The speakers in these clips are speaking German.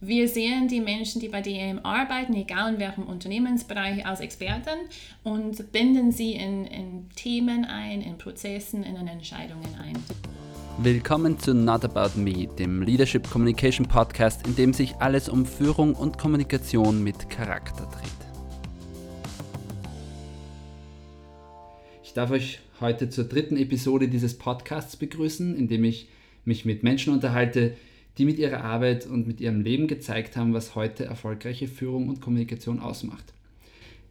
Wir sehen die Menschen, die bei DM arbeiten, egal in welchem Unternehmensbereich, als Experten und binden sie in, in Themen ein, in Prozessen, in Entscheidungen ein. Willkommen zu Not About Me, dem Leadership Communication Podcast, in dem sich alles um Führung und Kommunikation mit Charakter dreht. Ich darf euch heute zur dritten Episode dieses Podcasts begrüßen, in dem ich mich mit Menschen unterhalte, die mit ihrer Arbeit und mit ihrem Leben gezeigt haben, was heute erfolgreiche Führung und Kommunikation ausmacht.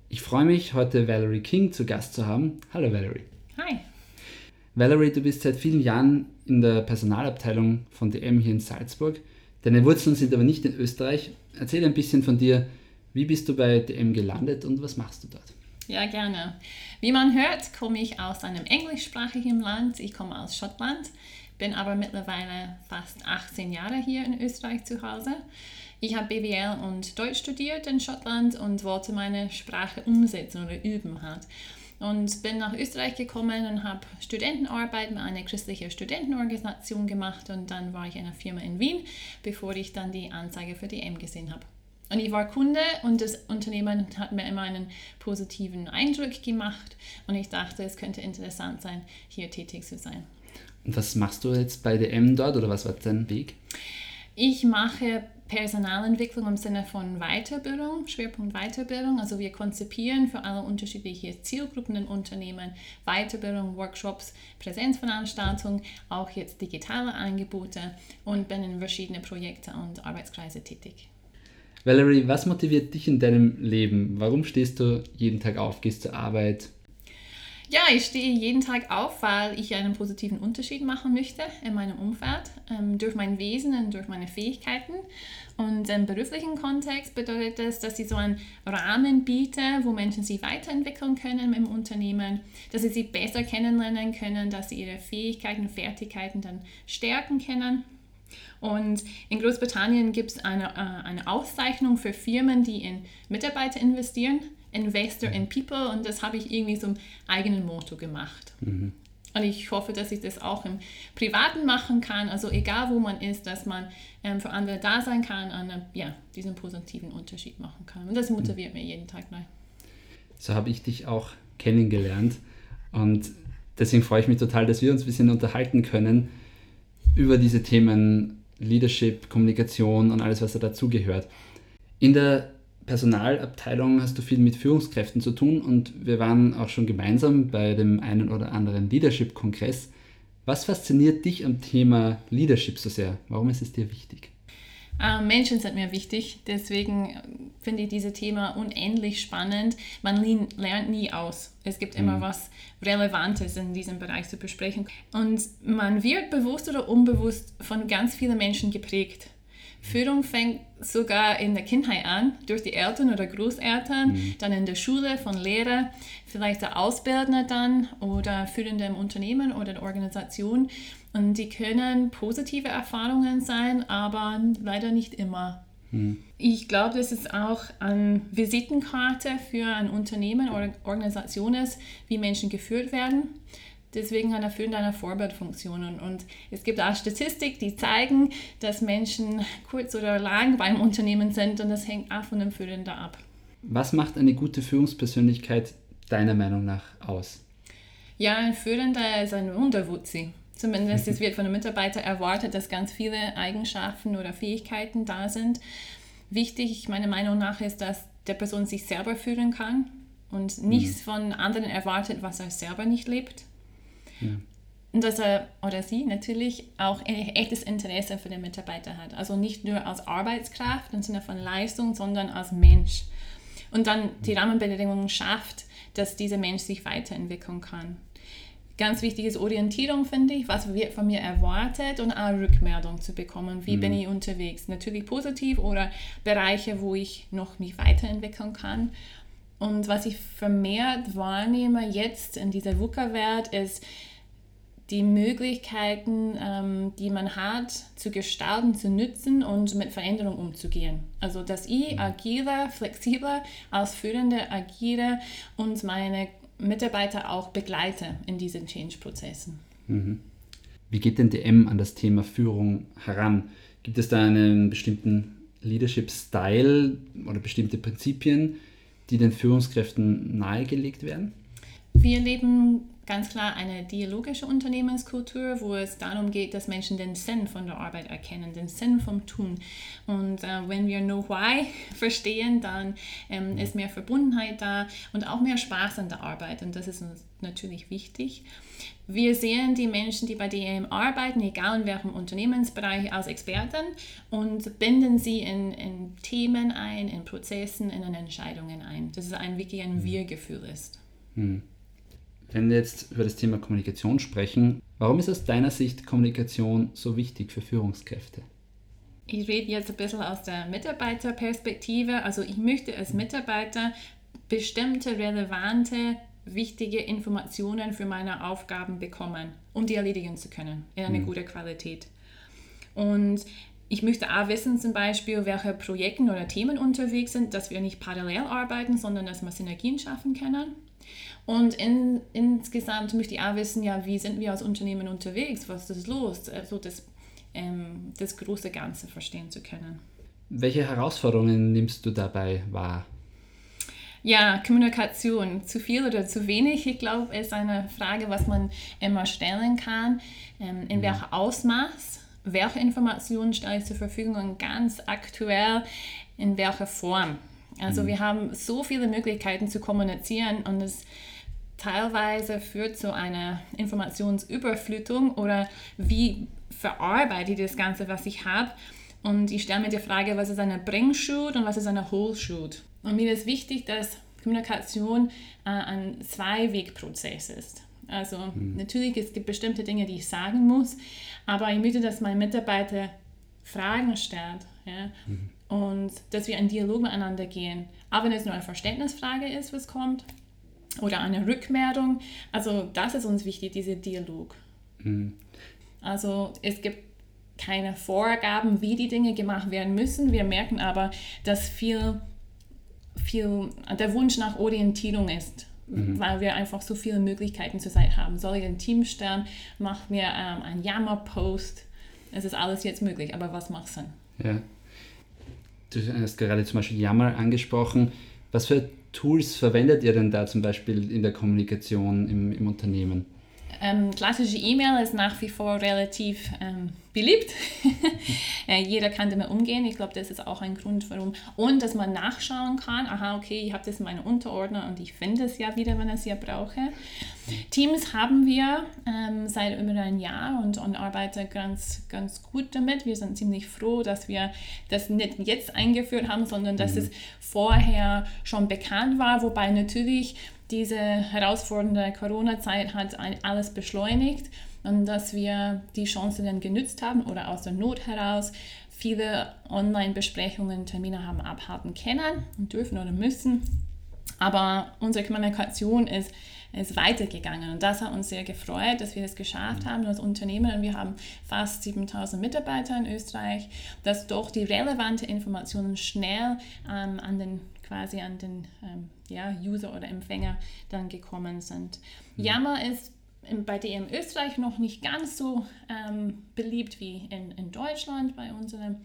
Ich freue mich, heute Valerie King zu Gast zu haben. Hallo Valerie. Hi. Valerie, du bist seit vielen Jahren in der Personalabteilung von DM hier in Salzburg. Deine Wurzeln sind aber nicht in Österreich. Erzähl ein bisschen von dir. Wie bist du bei DM gelandet und was machst du dort? Ja, gerne. Wie man hört, komme ich aus einem englischsprachigen Land. Ich komme aus Schottland bin aber mittlerweile fast 18 Jahre hier in Österreich zu Hause. Ich habe BWL und Deutsch studiert in Schottland und wollte meine Sprache umsetzen oder üben halt. Und bin nach Österreich gekommen und habe Studentenarbeit mit einer christlichen Studentenorganisation gemacht und dann war ich in einer Firma in Wien, bevor ich dann die Anzeige für die M gesehen habe. Und ich war Kunde und das Unternehmen hat mir immer einen positiven Eindruck gemacht und ich dachte, es könnte interessant sein, hier tätig zu sein. Was machst du jetzt bei DM dort oder was war dein Weg? Ich mache Personalentwicklung im Sinne von Weiterbildung, Schwerpunkt Weiterbildung. Also wir konzipieren für alle unterschiedliche Zielgruppen in Unternehmen Weiterbildung, Workshops, Präsenzveranstaltungen, auch jetzt digitale Angebote und bin in verschiedene Projekte und Arbeitskreise tätig. Valerie, was motiviert dich in deinem Leben? Warum stehst du jeden Tag auf, gehst zur Arbeit? Ja, ich stehe jeden Tag auf, weil ich einen positiven Unterschied machen möchte in meinem Umfeld, ähm, durch mein Wesen und durch meine Fähigkeiten. Und im beruflichen Kontext bedeutet das, dass ich so einen Rahmen biete, wo Menschen sich weiterentwickeln können im Unternehmen, dass sie sich besser kennenlernen können, dass sie ihre Fähigkeiten und Fertigkeiten dann stärken können. Und in Großbritannien gibt es eine, äh, eine Auszeichnung für Firmen, die in Mitarbeiter investieren. Investor in People und das habe ich irgendwie zum eigenen Motto gemacht. Mhm. Und ich hoffe, dass ich das auch im Privaten machen kann, also egal wo man ist, dass man ähm, für andere da sein kann und äh, ja, diesen positiven Unterschied machen kann. Und das motiviert mhm. mich jeden Tag neu. So habe ich dich auch kennengelernt und deswegen freue ich mich total, dass wir uns ein bisschen unterhalten können über diese Themen Leadership, Kommunikation und alles, was da dazugehört. In der Personalabteilung hast du viel mit Führungskräften zu tun und wir waren auch schon gemeinsam bei dem einen oder anderen Leadership-Kongress. Was fasziniert dich am Thema Leadership so sehr? Warum ist es dir wichtig? Ähm, Menschen sind mir wichtig, deswegen finde ich dieses Thema unendlich spannend. Man lernt nie aus. Es gibt immer mhm. was Relevantes in diesem Bereich zu besprechen. Und man wird bewusst oder unbewusst von ganz vielen Menschen geprägt. Führung fängt sogar in der Kindheit an, durch die Eltern oder Großeltern, mhm. dann in der Schule von Lehrer, vielleicht der Ausbildner dann oder Führende im Unternehmen oder der Organisation. Und die können positive Erfahrungen sein, aber leider nicht immer. Mhm. Ich glaube, dass es auch eine Visitenkarte für ein Unternehmen oder Organisation ist, wie Menschen geführt werden. Deswegen hat er Führende eine Vorbildfunktion. Und es gibt auch Statistik, die zeigen, dass Menschen kurz oder lang beim Unternehmen sind und das hängt auch von dem Führenden ab. Was macht eine gute Führungspersönlichkeit deiner Meinung nach aus? Ja, ein Führender ist ein Wunderwutzi. Zumindest es wird von den Mitarbeitern erwartet, dass ganz viele Eigenschaften oder Fähigkeiten da sind. Wichtig, meiner Meinung nach, ist, dass der Person sich selber führen kann und nichts mhm. von anderen erwartet, was er selber nicht lebt. Ja. Und dass er oder sie natürlich auch ein echtes Interesse für den Mitarbeiter hat. Also nicht nur als Arbeitskraft im Sinne von Leistung, sondern als Mensch. Und dann die Rahmenbedingungen schafft, dass dieser Mensch sich weiterentwickeln kann. Ganz wichtig ist Orientierung, finde ich, was wird von mir erwartet und auch Rückmeldung zu bekommen. Wie mhm. bin ich unterwegs? Natürlich positiv oder Bereiche, wo ich noch mich weiterentwickeln kann. Und was ich vermehrt wahrnehme jetzt in dieser VUCA-Welt ist, die Möglichkeiten, ähm, die man hat, zu gestalten, zu nutzen und mit Veränderung umzugehen. Also, dass ich mhm. agiere, flexibler als Führende agiere und meine Mitarbeiter auch begleite in diesen Change-Prozessen. Mhm. Wie geht denn DM an das Thema Führung heran? Gibt es da einen bestimmten Leadership Style oder bestimmte Prinzipien, die den Führungskräften nahegelegt werden? Wir leben ganz klar eine dialogische Unternehmenskultur, wo es darum geht, dass Menschen den Sinn von der Arbeit erkennen, den Sinn vom Tun. Und äh, wenn wir Know Why verstehen, dann ähm, ist mehr Verbundenheit da und auch mehr Spaß an der Arbeit. Und das ist uns natürlich wichtig. Wir sehen die Menschen, die bei DM arbeiten, egal in welchem Unternehmensbereich, als Experten und binden sie in, in Themen ein, in Prozessen, in Entscheidungen ein. Das ist ein wirklich ein mhm. Wir-Gefühl ist. Hm. Wenn wir jetzt über das Thema Kommunikation sprechen, warum ist aus deiner Sicht Kommunikation so wichtig für Führungskräfte? Ich rede jetzt ein bisschen aus der Mitarbeiterperspektive. Also ich möchte als Mitarbeiter bestimmte relevante, wichtige Informationen für meine Aufgaben bekommen, um die erledigen zu können in einer mhm. guten Qualität. Und ich möchte auch wissen, zum Beispiel, welche Projekte oder Themen unterwegs sind, dass wir nicht parallel arbeiten, sondern dass wir Synergien schaffen können. Und in, insgesamt möchte ich auch wissen, ja, wie sind wir als Unternehmen unterwegs, was ist los, also das, ähm, das große Ganze verstehen zu können. Welche Herausforderungen nimmst du dabei wahr? Ja, Kommunikation, zu viel oder zu wenig, ich glaube, ist eine Frage, was man immer stellen kann. Ähm, in mhm. welchem Ausmaß, welche Informationen stelle ich zur Verfügung und ganz aktuell in welcher Form. Also mhm. wir haben so viele Möglichkeiten zu kommunizieren und es teilweise führt zu einer Informationsüberflutung oder wie verarbeite ich das Ganze, was ich habe. Und ich stelle mir die Frage, was ist eine Bring-Shoot und was ist eine Whole-Shoot. Und mir ist wichtig, dass Kommunikation äh, ein Zwei-Weg-Prozess ist. Also mhm. natürlich, es gibt bestimmte Dinge, die ich sagen muss, aber ich möchte, dass mein Mitarbeiter Fragen stellt ja? Mhm. und dass wir einen Dialog miteinander gehen. Aber wenn es nur eine Verständnisfrage ist, was kommt, oder eine Rückmeldung. Also das ist uns wichtig, dieser Dialog. Mhm. Also es gibt keine Vorgaben, wie die Dinge gemacht werden müssen. Wir merken aber, dass viel, viel der Wunsch nach Orientierung ist. Mhm. weil wir einfach so viele Möglichkeiten zur Seite haben. Soll ich ein Team stellen? Mach mir ähm, einen Jammer-Post. Es ist alles jetzt möglich, aber was machst du denn? Ja. Du hast gerade zum Beispiel Jammer angesprochen. Was für Tools verwendet ihr denn da zum Beispiel in der Kommunikation im, im Unternehmen? Ähm, klassische E-Mail ist nach wie vor relativ ähm, beliebt. äh, jeder kann damit umgehen. Ich glaube, das ist auch ein Grund, warum. Und dass man nachschauen kann, aha, okay, ich habe das in meinen Unterordner und ich finde es ja wieder, wenn ich es ja brauche. Teams haben wir ähm, seit über ein Jahr und, und arbeiten ganz, ganz gut damit. Wir sind ziemlich froh, dass wir das nicht jetzt eingeführt haben, sondern dass mhm. es vorher schon bekannt war, wobei natürlich diese herausfordernde Corona-Zeit hat alles beschleunigt und dass wir die Chance dann genützt haben oder aus der Not heraus viele Online-Besprechungen, Termine haben abhalten können und dürfen oder müssen. Aber unsere Kommunikation ist, ist weitergegangen und das hat uns sehr gefreut, dass wir das geschafft haben als Unternehmen und wir haben fast 7000 Mitarbeiter in Österreich, dass doch die relevanten Informationen schnell ähm, an den quasi an den ähm, ja, User oder Empfänger dann gekommen sind. Mhm. Yammer ist bei DM Österreich noch nicht ganz so ähm, beliebt wie in, in Deutschland bei unserem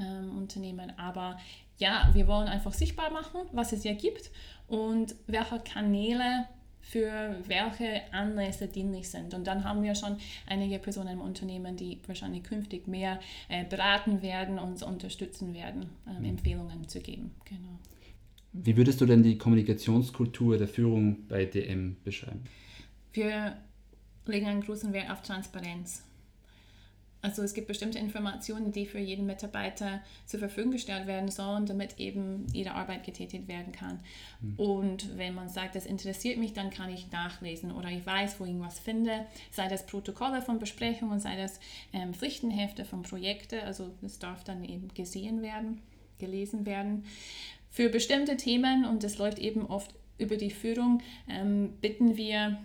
ähm, Unternehmen, aber ja, wir wollen einfach sichtbar machen, was es ja gibt und welche Kanäle für welche Anlässe dienlich sind. Und dann haben wir schon einige Personen im Unternehmen, die wahrscheinlich künftig mehr äh, beraten werden und uns unterstützen werden, ähm, mhm. Empfehlungen zu geben. Genau. Wie würdest du denn die Kommunikationskultur der Führung bei DM beschreiben? Wir legen einen großen Wert auf Transparenz. Also es gibt bestimmte Informationen, die für jeden Mitarbeiter zur Verfügung gestellt werden sollen, damit eben ihre Arbeit getätigt werden kann. Mhm. Und wenn man sagt, das interessiert mich, dann kann ich nachlesen oder ich weiß, wo ich was finde, sei das Protokolle von Besprechungen, sei das ähm, Pflichtenhefte von Projekten, also das darf dann eben gesehen werden, gelesen werden für bestimmte Themen, und das läuft eben oft über die Führung, ähm, bitten wir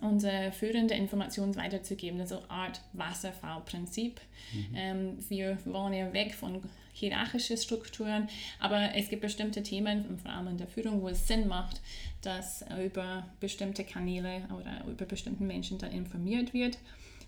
unsere führende Informationen weiterzugeben. Also Art Wasserfallprinzip. Mhm. Ähm, wir wollen ja weg von hierarchischen Strukturen, aber es gibt bestimmte Themen, vor allem in der Führung, wo es Sinn macht, dass über bestimmte Kanäle oder über bestimmte Menschen dann informiert wird.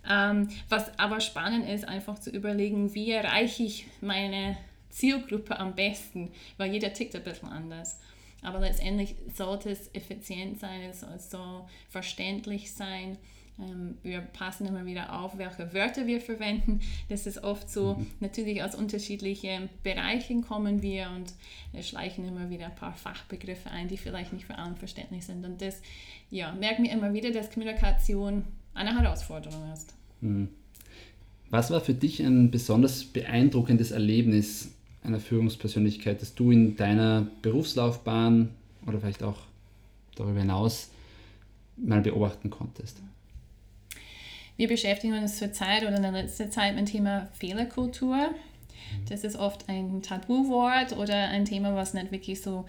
Ähm, was aber spannend ist, einfach zu überlegen, wie erreiche ich meine Zielgruppe am besten, weil jeder tickt ein bisschen anders. Aber letztendlich sollte es effizient sein, es soll so verständlich sein. Ähm, wir passen immer wieder auf, welche Wörter wir verwenden. Das ist oft so, mhm. natürlich aus unterschiedlichen Bereichen kommen wir und schleichen immer wieder ein paar Fachbegriffe ein, die vielleicht nicht für alle verständlich sind. Und das ja, merkt mir immer wieder, dass Kommunikation eine Herausforderung ist. Mhm. Was war für dich ein besonders beeindruckendes Erlebnis einer Führungspersönlichkeit, das du in deiner Berufslaufbahn oder vielleicht auch darüber hinaus mal beobachten konntest? Wir beschäftigen uns zurzeit oder in der letzten Zeit mit dem Thema Fehlerkultur. Das ist oft ein Tabuwort oder ein Thema, was nicht wirklich so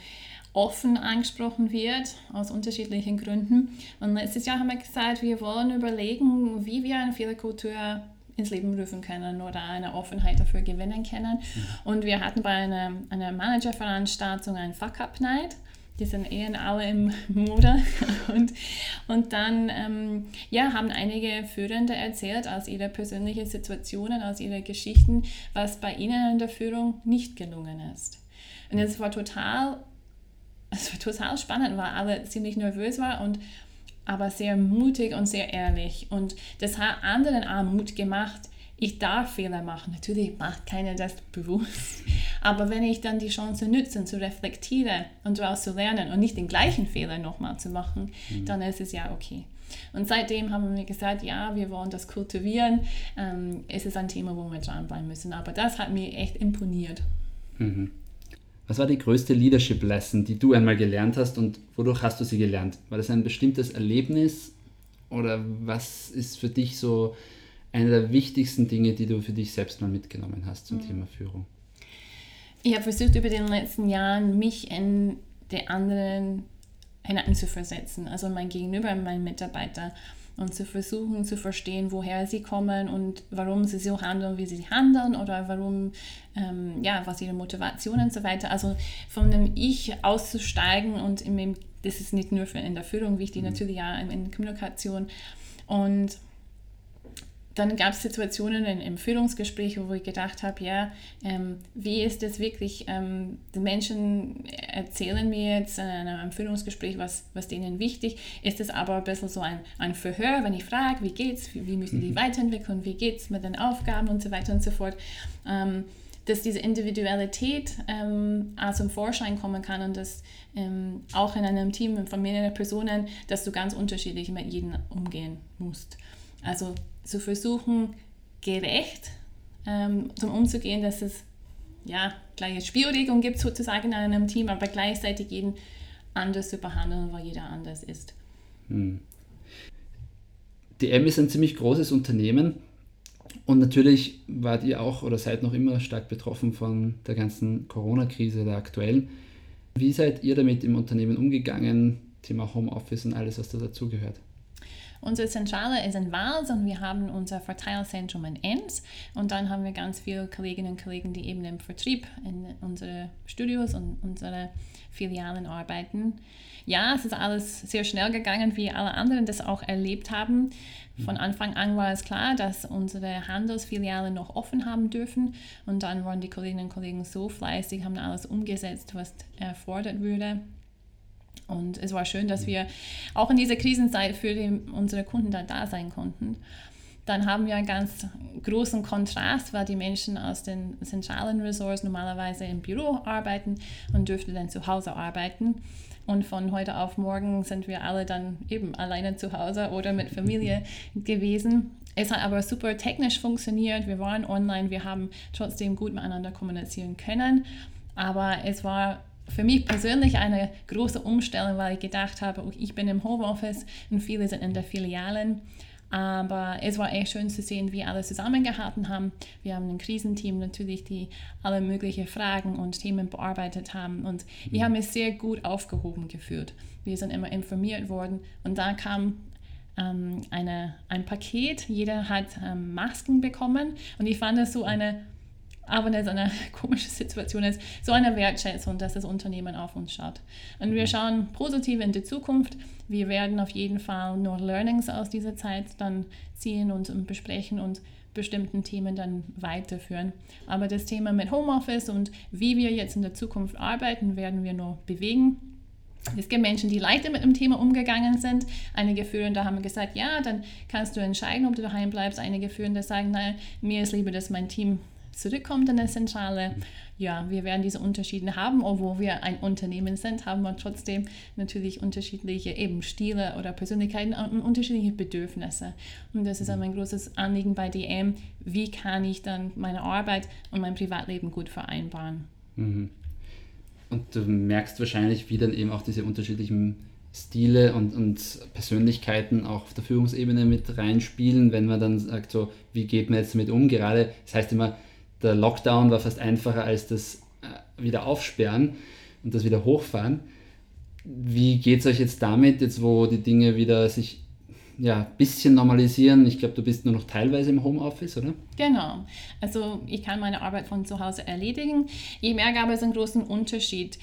offen angesprochen wird, aus unterschiedlichen Gründen. Und letztes Jahr haben wir gesagt, wir wollen überlegen, wie wir eine Fehlerkultur ins Leben rufen können oder eine Offenheit dafür gewinnen können. Und wir hatten bei einer, einer Managerveranstaltung einen Fuck-Up-Night. Die sind eh alle im Mode. Und, und dann ähm, ja, haben einige Führende erzählt aus ihrer persönlichen Situationen, aus ihren Geschichten, was bei ihnen in der Führung nicht gelungen ist. Und es war total, es war total spannend, weil alle ziemlich nervös waren und aber sehr mutig und sehr ehrlich. Und das hat anderen auch Mut gemacht. Ich darf Fehler machen. Natürlich macht keiner das bewusst. Aber wenn ich dann die Chance nutze, zu reflektieren und daraus zu lernen und nicht den gleichen Fehler nochmal zu machen, mhm. dann ist es ja okay. Und seitdem haben wir gesagt, ja, wir wollen das kultivieren. Ähm, es ist ein Thema, wo wir dranbleiben müssen. Aber das hat mir echt imponiert. Mhm. Was war die größte Leadership Lesson, die du einmal gelernt hast und wodurch hast du sie gelernt? War das ein bestimmtes Erlebnis oder was ist für dich so eine der wichtigsten Dinge, die du für dich selbst mal mitgenommen hast zum mhm. Thema Führung? Ich habe versucht, über den letzten Jahren mich in die anderen hineinzuversetzen, also mein Gegenüber, mein Mitarbeiter und zu versuchen zu verstehen, woher sie kommen und warum sie so handeln, wie sie handeln oder warum, ähm, ja, was ihre Motivation und so weiter. Also von dem Ich auszusteigen und im, das ist nicht nur für in der Führung wichtig, mhm. natürlich ja in der Kommunikation und dann gab es Situationen in, im Führungsgespräch, wo ich gedacht habe, ja, ähm, wie ist es wirklich, ähm, die Menschen erzählen mir jetzt in einem Führungsgespräch, was, was denen wichtig ist. Es aber ein bisschen so ein, ein Verhör, wenn ich frage, wie geht's, wie, wie müssen die mhm. weiterentwickeln, wie geht es mit den Aufgaben und so weiter und so fort. Ähm, dass diese Individualität ähm, auch zum Vorschein kommen kann und dass ähm, auch in einem Team von mehreren Personen, dass du ganz unterschiedlich mit jedem umgehen musst. Also zu versuchen, gerecht ähm, zum umzugehen, dass es ja gleiche Spielregeln gibt sozusagen in einem Team, aber gleichzeitig jeden anders zu behandeln, weil jeder anders ist. Hm. Die M ist ein ziemlich großes Unternehmen und natürlich wart ihr auch oder seid noch immer stark betroffen von der ganzen Corona-Krise der aktuellen. Wie seid ihr damit im Unternehmen umgegangen? Thema Homeoffice und alles, was da dazugehört. Unsere Zentrale ist in Wals und wir haben unser Verteilzentrum in Enns. Und dann haben wir ganz viele Kolleginnen und Kollegen, die eben im Vertrieb in unsere Studios und unsere Filialen arbeiten. Ja, es ist alles sehr schnell gegangen, wie alle anderen das auch erlebt haben. Von Anfang an war es klar, dass unsere Handelsfilialen noch offen haben dürfen. Und dann waren die Kolleginnen und Kollegen so fleißig, haben alles umgesetzt, was erfordert wurde. Und es war schön, dass wir auch in dieser Krisenzeit für die, unsere Kunden da, da sein konnten. Dann haben wir einen ganz großen Kontrast, weil die Menschen aus den zentralen Resorts normalerweise im Büro arbeiten und dürften dann zu Hause arbeiten. Und von heute auf morgen sind wir alle dann eben alleine zu Hause oder mit Familie gewesen. Es hat aber super technisch funktioniert. Wir waren online, wir haben trotzdem gut miteinander kommunizieren können. Aber es war für mich persönlich eine große Umstellung, weil ich gedacht habe, ich bin im Homeoffice und viele sind in der Filialen. Aber es war echt schön zu sehen, wie alle zusammengehalten haben. Wir haben ein Krisenteam natürlich, die alle möglichen Fragen und Themen bearbeitet haben. Und ich habe mich sehr gut aufgehoben gefühlt. Wir sind immer informiert worden. Und da kam ähm, eine, ein Paket. Jeder hat ähm, Masken bekommen. Und ich fand es so eine auch wenn es eine komische Situation ist, so eine Wertschätzung, dass das Unternehmen auf uns schaut. Und wir mhm. schauen positiv in die Zukunft. Wir werden auf jeden Fall nur Learnings aus dieser Zeit dann ziehen und besprechen und bestimmten Themen dann weiterführen. Aber das Thema mit Homeoffice und wie wir jetzt in der Zukunft arbeiten, werden wir noch bewegen. Es gibt Menschen, die leichter mit dem Thema umgegangen sind. Einige Führende haben gesagt, ja, dann kannst du entscheiden, ob du daheim bleibst. Einige Führende sagen, nein, mir ist lieber, dass mein Team zurückkommt in der Zentrale. Ja, wir werden diese Unterschiede haben, obwohl wir ein Unternehmen sind, haben wir trotzdem natürlich unterschiedliche eben Stile oder Persönlichkeiten und unterschiedliche Bedürfnisse. Und das ist ein großes Anliegen bei DM. Wie kann ich dann meine Arbeit und mein Privatleben gut vereinbaren? Mhm. Und du merkst wahrscheinlich, wie dann eben auch diese unterschiedlichen Stile und, und Persönlichkeiten auch auf der Führungsebene mit reinspielen, wenn man dann sagt, so, wie geht man jetzt damit um? Gerade, das heißt immer, der Lockdown war fast einfacher als das äh, wieder aufsperren und das wieder hochfahren. Wie geht es euch jetzt damit, jetzt wo die Dinge wieder sich ja, ein bisschen normalisieren. Ich glaube, du bist nur noch teilweise im Homeoffice, oder? Genau. Also ich kann meine Arbeit von zu Hause erledigen. Ich merke aber es einen großen Unterschied,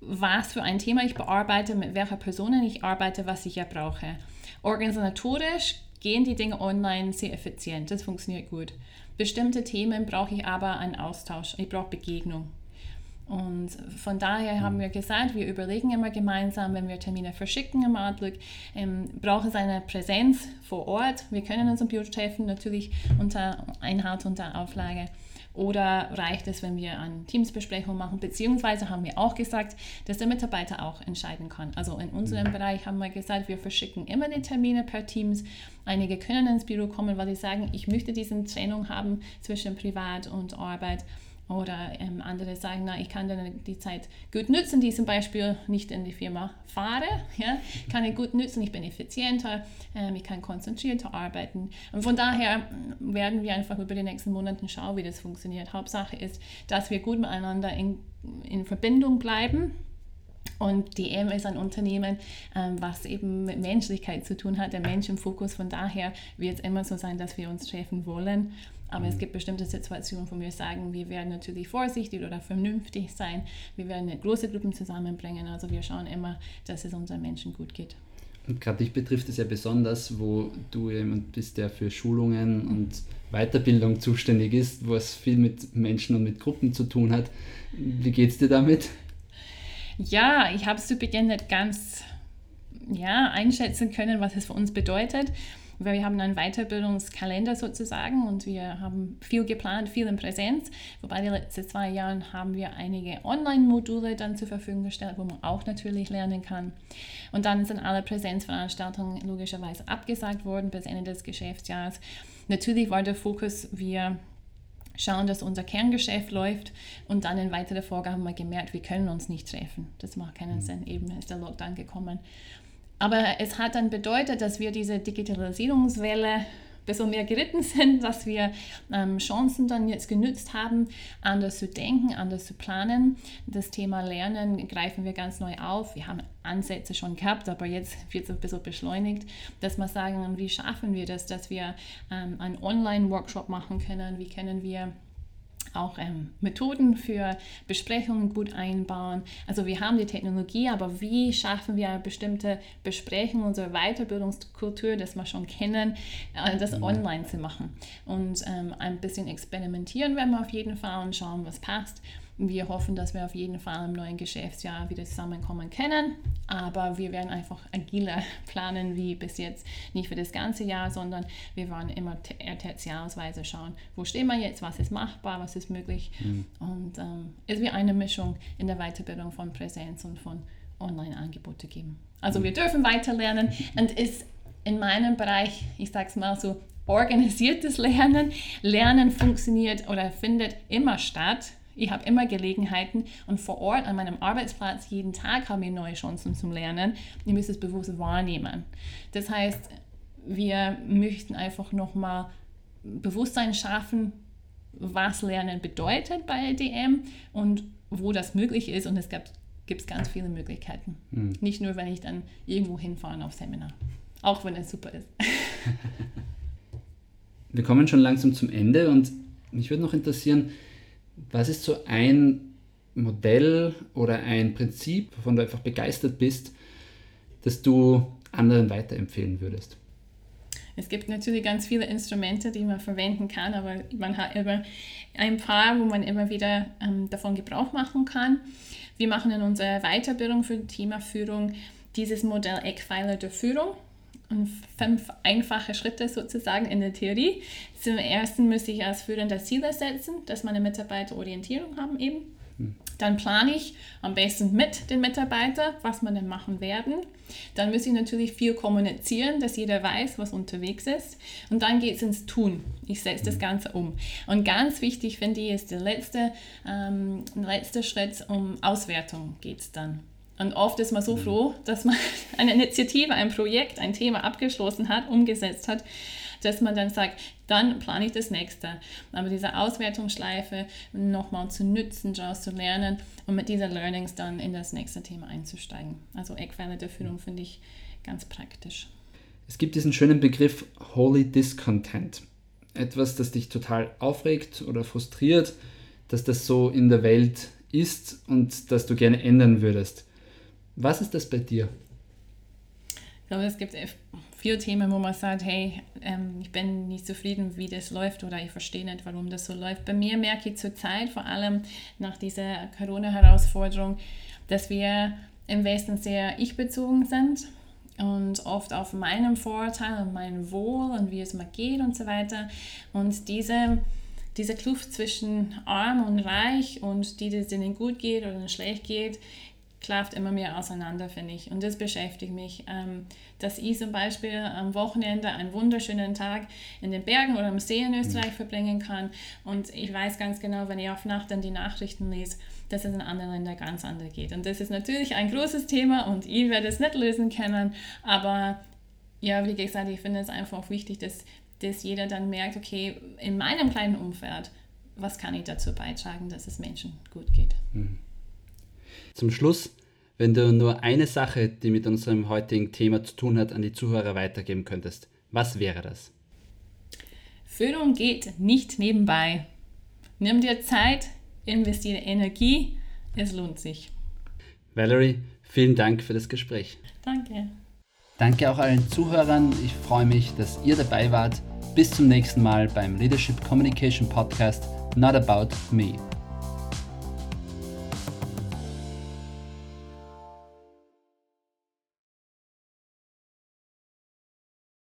was für ein Thema ich bearbeite, mit welcher Person ich arbeite, was ich ja brauche. Organisatorisch gehen die Dinge online sehr effizient. Das funktioniert gut. Bestimmte Themen brauche ich aber einen Austausch. Ich brauche Begegnung. Und von daher haben wir gesagt, wir überlegen immer gemeinsam, wenn wir Termine verschicken im Outlook, ähm, braucht es eine Präsenz vor Ort. Wir können uns im Büro treffen, natürlich unter Einhalt unter Auflage. Oder reicht es, wenn wir eine Teamsbesprechung machen? Beziehungsweise haben wir auch gesagt, dass der Mitarbeiter auch entscheiden kann. Also in unserem mhm. Bereich haben wir gesagt, wir verschicken immer die Termine per Teams. Einige können ins Büro kommen, weil sie sagen, ich möchte diese Trennung haben zwischen Privat und Arbeit. Oder ähm, andere sagen, na, ich kann dann die Zeit gut nutzen, die zum Beispiel nicht in die Firma fahre, ja, kann ich gut nutzen, ich bin effizienter, ähm, ich kann konzentrierter arbeiten. Und von daher werden wir einfach über die nächsten Monate schauen, wie das funktioniert. Hauptsache ist, dass wir gut miteinander in, in Verbindung bleiben. Und DM ist ein Unternehmen, ähm, was eben mit Menschlichkeit zu tun hat, der Mensch im Fokus. Von daher wird es immer so sein, dass wir uns treffen wollen. Aber mhm. es gibt bestimmte Situationen, wo wir sagen, wir werden natürlich vorsichtig oder vernünftig sein. Wir werden große Gruppen zusammenbringen. Also wir schauen immer, dass es unseren Menschen gut geht. Und gerade dich betrifft es ja besonders, wo du jemand bist, der für Schulungen und Weiterbildung zuständig ist, wo es viel mit Menschen und mit Gruppen zu tun hat. Wie geht es dir damit? Ja, ich habe es zu Beginn nicht ganz ja, einschätzen können, was es für uns bedeutet wir haben einen Weiterbildungskalender sozusagen und wir haben viel geplant, viel in Präsenz. Wobei die letzten zwei Jahre haben wir einige Online-Module dann zur Verfügung gestellt, wo man auch natürlich lernen kann. Und dann sind alle Präsenzveranstaltungen logischerweise abgesagt worden bis Ende des Geschäftsjahres. Natürlich war der Fokus, wir schauen, dass unser Kerngeschäft läuft und dann in weiterer Folge haben wir gemerkt, wir können uns nicht treffen. Das macht keinen mhm. Sinn. Eben ist der Lockdown gekommen. Aber es hat dann bedeutet, dass wir diese Digitalisierungswelle ein bisschen mehr geritten sind, dass wir ähm, Chancen dann jetzt genützt haben, anders zu denken, anders zu planen. Das Thema Lernen greifen wir ganz neu auf. Wir haben Ansätze schon gehabt, aber jetzt wird es ein bisschen beschleunigt, dass wir sagen, wie schaffen wir das, dass wir ähm, einen Online-Workshop machen können, wie können wir auch ähm, Methoden für Besprechungen gut einbauen. Also wir haben die Technologie, aber wie schaffen wir bestimmte Besprechung, unsere Weiterbildungskultur, das wir schon kennen, äh, das mhm. online zu machen. Und ähm, ein bisschen experimentieren werden wir auf jeden Fall und schauen, was passt. Wir hoffen, dass wir auf jeden Fall im neuen Geschäftsjahr wieder zusammenkommen können, aber wir werden einfach agiler planen wie bis jetzt. Nicht für das ganze Jahr, sondern wir werden immer tertiarsweise schauen, wo stehen wir jetzt, was ist machbar, was ist möglich. Mhm. Und ähm, es wird eine Mischung in der Weiterbildung von Präsenz und von Online-Angebote geben. Also wir dürfen weiter lernen und ist in meinem Bereich, ich sage es mal so, organisiertes Lernen. Lernen funktioniert oder findet immer statt ich habe immer Gelegenheiten und vor Ort an meinem Arbeitsplatz jeden Tag habe ich neue Chancen zum Lernen. Ich muss es bewusst wahrnehmen. Das heißt, wir möchten einfach nochmal Bewusstsein schaffen, was Lernen bedeutet bei DM und wo das möglich ist. Und es gibt, gibt ganz viele Möglichkeiten. Mhm. Nicht nur, wenn ich dann irgendwo hinfahre auf Seminar. Auch wenn es super ist. Wir kommen schon langsam zum Ende und mich würde noch interessieren, was ist so ein Modell oder ein Prinzip, wovon du einfach begeistert bist, das du anderen weiterempfehlen würdest? Es gibt natürlich ganz viele Instrumente, die man verwenden kann, aber man hat immer ein paar, wo man immer wieder ähm, davon Gebrauch machen kann. Wir machen in unserer Weiterbildung für das Thema Führung dieses Modell Eckpfeiler der Führung fünf einfache Schritte sozusagen in der Theorie. Zum ersten müsste ich als Führender Ziele setzen, dass meine Mitarbeiter Orientierung haben eben. Dann plane ich am besten mit den Mitarbeitern, was wir denn machen werden. Dann muss ich natürlich viel kommunizieren, dass jeder weiß, was unterwegs ist. Und dann geht es ins Tun. Ich setze das Ganze um. Und ganz wichtig finde ich, ist der letzte, ähm, letzte Schritt, um Auswertung geht es dann. Und oft ist man so froh, dass man eine Initiative, ein Projekt, ein Thema abgeschlossen hat, umgesetzt hat, dass man dann sagt, dann plane ich das nächste. Aber diese Auswertungsschleife nochmal zu nützen, daraus zu lernen und mit dieser Learnings dann in das nächste Thema einzusteigen. Also Eckpfeiler der Führung finde ich ganz praktisch. Es gibt diesen schönen Begriff Holy Discontent. Etwas, das dich total aufregt oder frustriert, dass das so in der Welt ist und das du gerne ändern würdest. Was ist das bei dir? Ich glaube, es gibt viele Themen, wo man sagt, hey, ähm, ich bin nicht zufrieden, wie das läuft oder ich verstehe nicht, warum das so läuft. Bei mir merke ich zurzeit, vor allem nach dieser Corona-Herausforderung, dass wir im Westen sehr ich-bezogen sind und oft auf meinem Vorteil und mein Wohl und wie es mir geht und so weiter. Und diese, diese Kluft zwischen arm und reich und die, denen gut geht oder schlecht geht, klafft immer mehr auseinander, finde ich. Und das beschäftigt mich. Ähm, dass ich zum Beispiel am Wochenende einen wunderschönen Tag in den Bergen oder am See in Österreich mhm. verbringen kann. Und ich weiß ganz genau, wenn ich auf Nacht dann die Nachrichten lese, dass es in anderen Ländern ganz anders geht. Und das ist natürlich ein großes Thema und ich werde es nicht lösen können. Aber ja, wie gesagt, ich finde es einfach wichtig, dass, dass jeder dann merkt, okay, in meinem kleinen Umfeld, was kann ich dazu beitragen, dass es Menschen gut geht. Mhm. Zum Schluss, wenn du nur eine Sache, die mit unserem heutigen Thema zu tun hat, an die Zuhörer weitergeben könntest, was wäre das? Führung geht nicht nebenbei. Nimm dir Zeit, investiere Energie, es lohnt sich. Valerie, vielen Dank für das Gespräch. Danke. Danke auch allen Zuhörern. Ich freue mich, dass ihr dabei wart. Bis zum nächsten Mal beim Leadership Communication Podcast Not About Me.